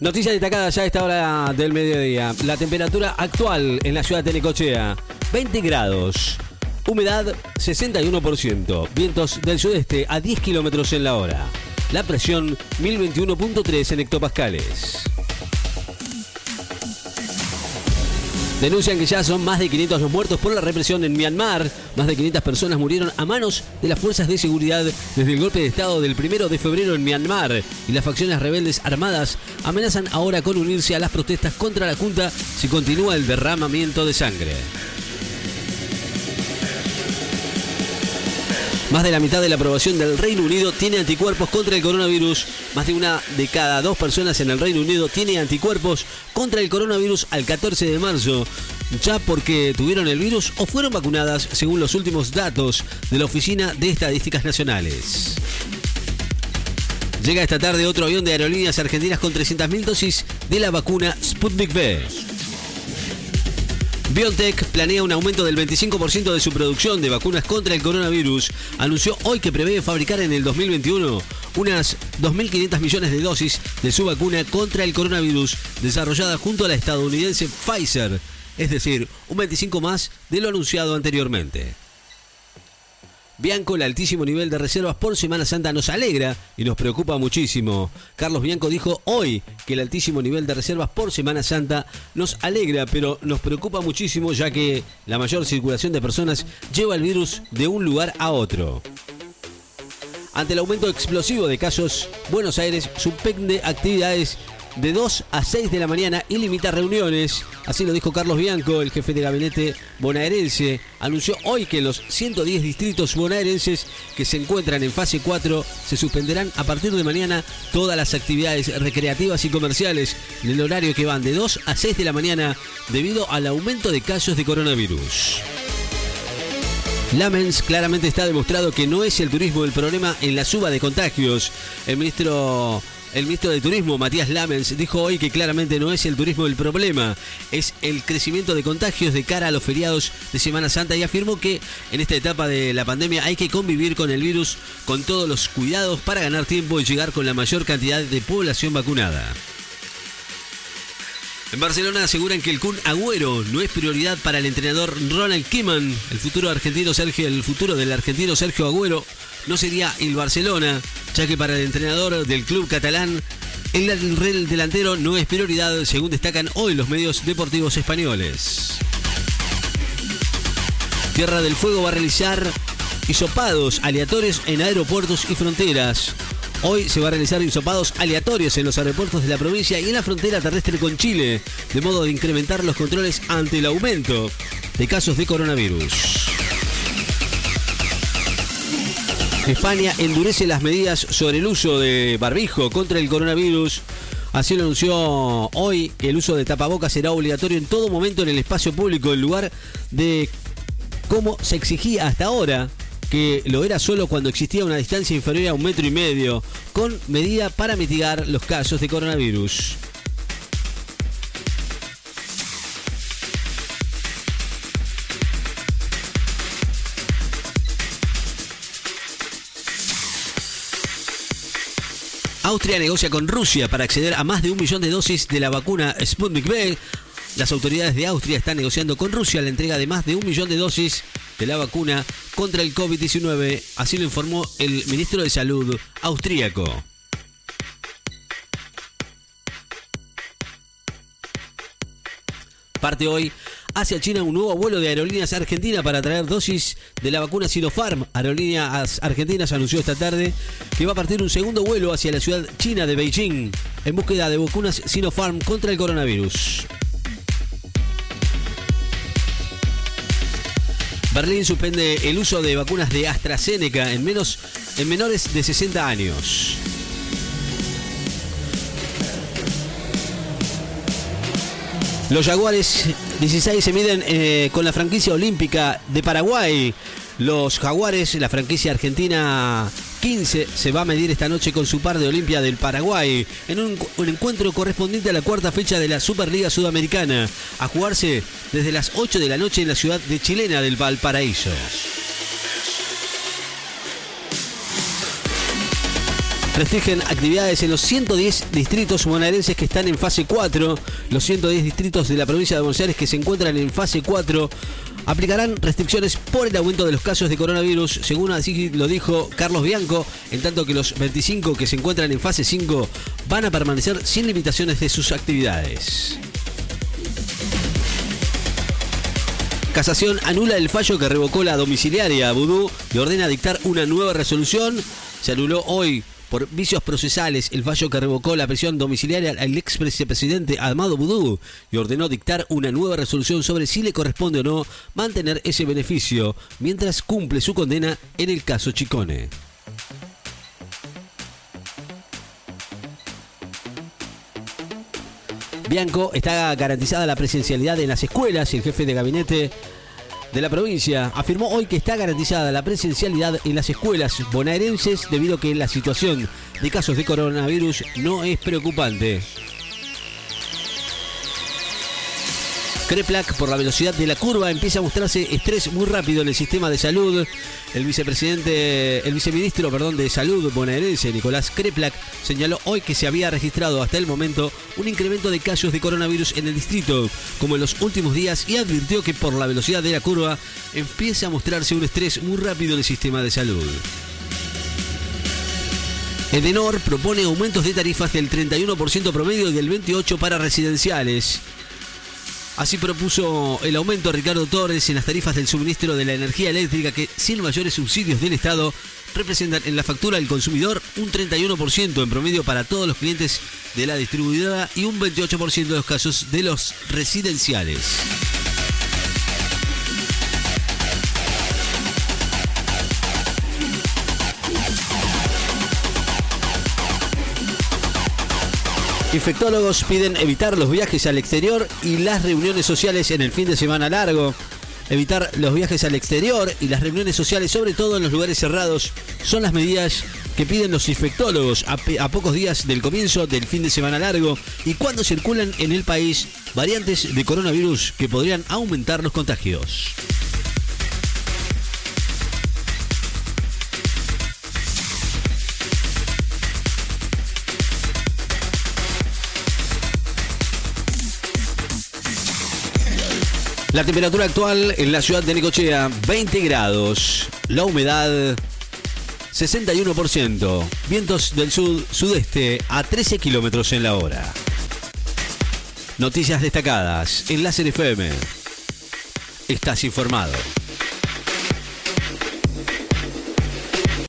Noticia destacada ya a esta hora del mediodía. La temperatura actual en la ciudad de Necochea, 20 grados. Humedad 61%. Vientos del sudeste a 10 kilómetros en la hora. La presión 1021.3 en hectopascales. Denuncian que ya son más de 500 los muertos por la represión en Myanmar. Más de 500 personas murieron a manos de las fuerzas de seguridad desde el golpe de Estado del 1 de febrero en Myanmar. Y las facciones rebeldes armadas amenazan ahora con unirse a las protestas contra la Junta si continúa el derramamiento de sangre. Más de la mitad de la aprobación del Reino Unido tiene anticuerpos contra el coronavirus. Más de una de cada dos personas en el Reino Unido tiene anticuerpos contra el coronavirus al 14 de marzo, ya porque tuvieron el virus o fueron vacunadas según los últimos datos de la Oficina de Estadísticas Nacionales. Llega esta tarde otro avión de aerolíneas argentinas con 300.000 dosis de la vacuna Sputnik V. BioNTech planea un aumento del 25% de su producción de vacunas contra el coronavirus. Anunció hoy que prevé fabricar en el 2021 unas 2.500 millones de dosis de su vacuna contra el coronavirus desarrollada junto a la estadounidense Pfizer, es decir, un 25 más de lo anunciado anteriormente. Bianco, el altísimo nivel de reservas por Semana Santa nos alegra y nos preocupa muchísimo. Carlos Bianco dijo hoy que el altísimo nivel de reservas por Semana Santa nos alegra, pero nos preocupa muchísimo ya que la mayor circulación de personas lleva el virus de un lugar a otro. Ante el aumento explosivo de casos, Buenos Aires suspende actividades de 2 a 6 de la mañana y limita reuniones. Así lo dijo Carlos Bianco, el jefe de gabinete bonaerense. Anunció hoy que los 110 distritos bonaerenses que se encuentran en fase 4 se suspenderán a partir de mañana todas las actividades recreativas y comerciales en el horario que van de 2 a 6 de la mañana debido al aumento de casos de coronavirus. Lamens claramente está demostrado que no es el turismo el problema en la suba de contagios. El ministro el ministro de Turismo, Matías Lamens, dijo hoy que claramente no es el turismo el problema, es el crecimiento de contagios de cara a los feriados de Semana Santa y afirmó que en esta etapa de la pandemia hay que convivir con el virus con todos los cuidados para ganar tiempo y llegar con la mayor cantidad de población vacunada. En Barcelona aseguran que el Kun Agüero no es prioridad para el entrenador Ronald Koeman. El futuro argentino Sergio, el futuro del argentino Sergio Agüero no sería el Barcelona, ya que para el entrenador del club catalán el delantero no es prioridad, según destacan hoy los medios deportivos españoles. Tierra del Fuego va a realizar hisopados aleatorios en aeropuertos y fronteras. Hoy se va a realizar hisopados aleatorios en los aeropuertos de la provincia y en la frontera terrestre con Chile, de modo de incrementar los controles ante el aumento de casos de coronavirus. España endurece las medidas sobre el uso de barbijo contra el coronavirus. Así lo anunció hoy que el uso de tapabocas será obligatorio en todo momento en el espacio público, en lugar de cómo se exigía hasta ahora que lo era solo cuando existía una distancia inferior a un metro y medio, con medida para mitigar los casos de coronavirus. Austria negocia con Rusia para acceder a más de un millón de dosis de la vacuna Sputnik V. Las autoridades de Austria están negociando con Rusia la entrega de más de un millón de dosis de la vacuna contra el COVID-19, así lo informó el ministro de Salud austríaco. Parte hoy hacia China un nuevo vuelo de aerolíneas argentinas para traer dosis de la vacuna Sinopharm. Aerolíneas Argentinas anunció esta tarde que va a partir un segundo vuelo hacia la ciudad china de Beijing en búsqueda de vacunas Sinopharm contra el coronavirus. Berlín suspende el uso de vacunas de AstraZeneca en menores de 60 años. Los Jaguares 16 se miden eh, con la franquicia olímpica de Paraguay. Los Jaguares, la franquicia argentina 15 se va a medir esta noche con su par de Olimpia del Paraguay en un, encuentro correspondiente a la cuarta fecha de la Superliga Sudamericana, a jugarse desde las 8 de la noche en la ciudad de Chilena del Valparaíso. Restringen actividades en los 110 distritos bonaerenses que están en fase 4. Los 110 distritos de la provincia de Buenos Aires que se encuentran en fase 4 aplicarán restricciones por el aumento de los casos de coronavirus, según así lo dijo Carlos Bianco, en tanto que los 25 que se encuentran en fase 5 van a permanecer sin limitaciones de sus actividades. Casación anula el fallo que revocó la domiciliaria Vudú y ordena dictar una nueva resolución. Se anuló hoy por vicios procesales el fallo que revocó la prisión domiciliaria al ex vicepresidente Amado Vudú y ordenó dictar una nueva resolución sobre si le corresponde o no mantener ese beneficio mientras cumple su condena en el caso Chicone. Bianco está garantizada la presencialidad en las escuelas y el jefe de gabinete de la provincia afirmó hoy que está garantizada la presencialidad en las escuelas bonaerenses debido a que la situación de casos de coronavirus no es preocupante. Creplac, por la velocidad de la curva, empieza a mostrarse estrés muy rápido en el sistema de salud. El vicepresidente, el viceministro, perdón, de Salud bonaerense, Nicolás Creplac, señaló hoy que se había registrado hasta el momento un incremento de casos de coronavirus en el distrito, como en los últimos días, y advirtió que por la velocidad de la curva empieza a mostrarse un estrés muy rápido en el sistema de salud. Edenor propone aumentos de tarifas del 31% promedio y del 28% para residenciales. Así propuso el aumento Ricardo Torres en las tarifas del suministro de la energía eléctrica que, sin mayores subsidios del Estado, representan en la factura del consumidor un 31% en promedio para todos los clientes de la distribuidora y un 28% de los casos de los residenciales. Infectólogos piden evitar los viajes al exterior y las reuniones sociales en el fin de semana largo. Evitar los viajes al exterior y las reuniones sociales, sobre todo en los lugares cerrados, son las medidas que piden los infectólogos a, a, pocos días del comienzo del fin de semana largo y cuando circulan en el país variantes de coronavirus que podrían aumentar los contagios. La temperatura actual en la ciudad de Necochea, 20 grados. La humedad, 61%. Vientos del sud-sudeste a 13 kilómetros en la hora. Noticias destacadas en Láser FM. Estás informado.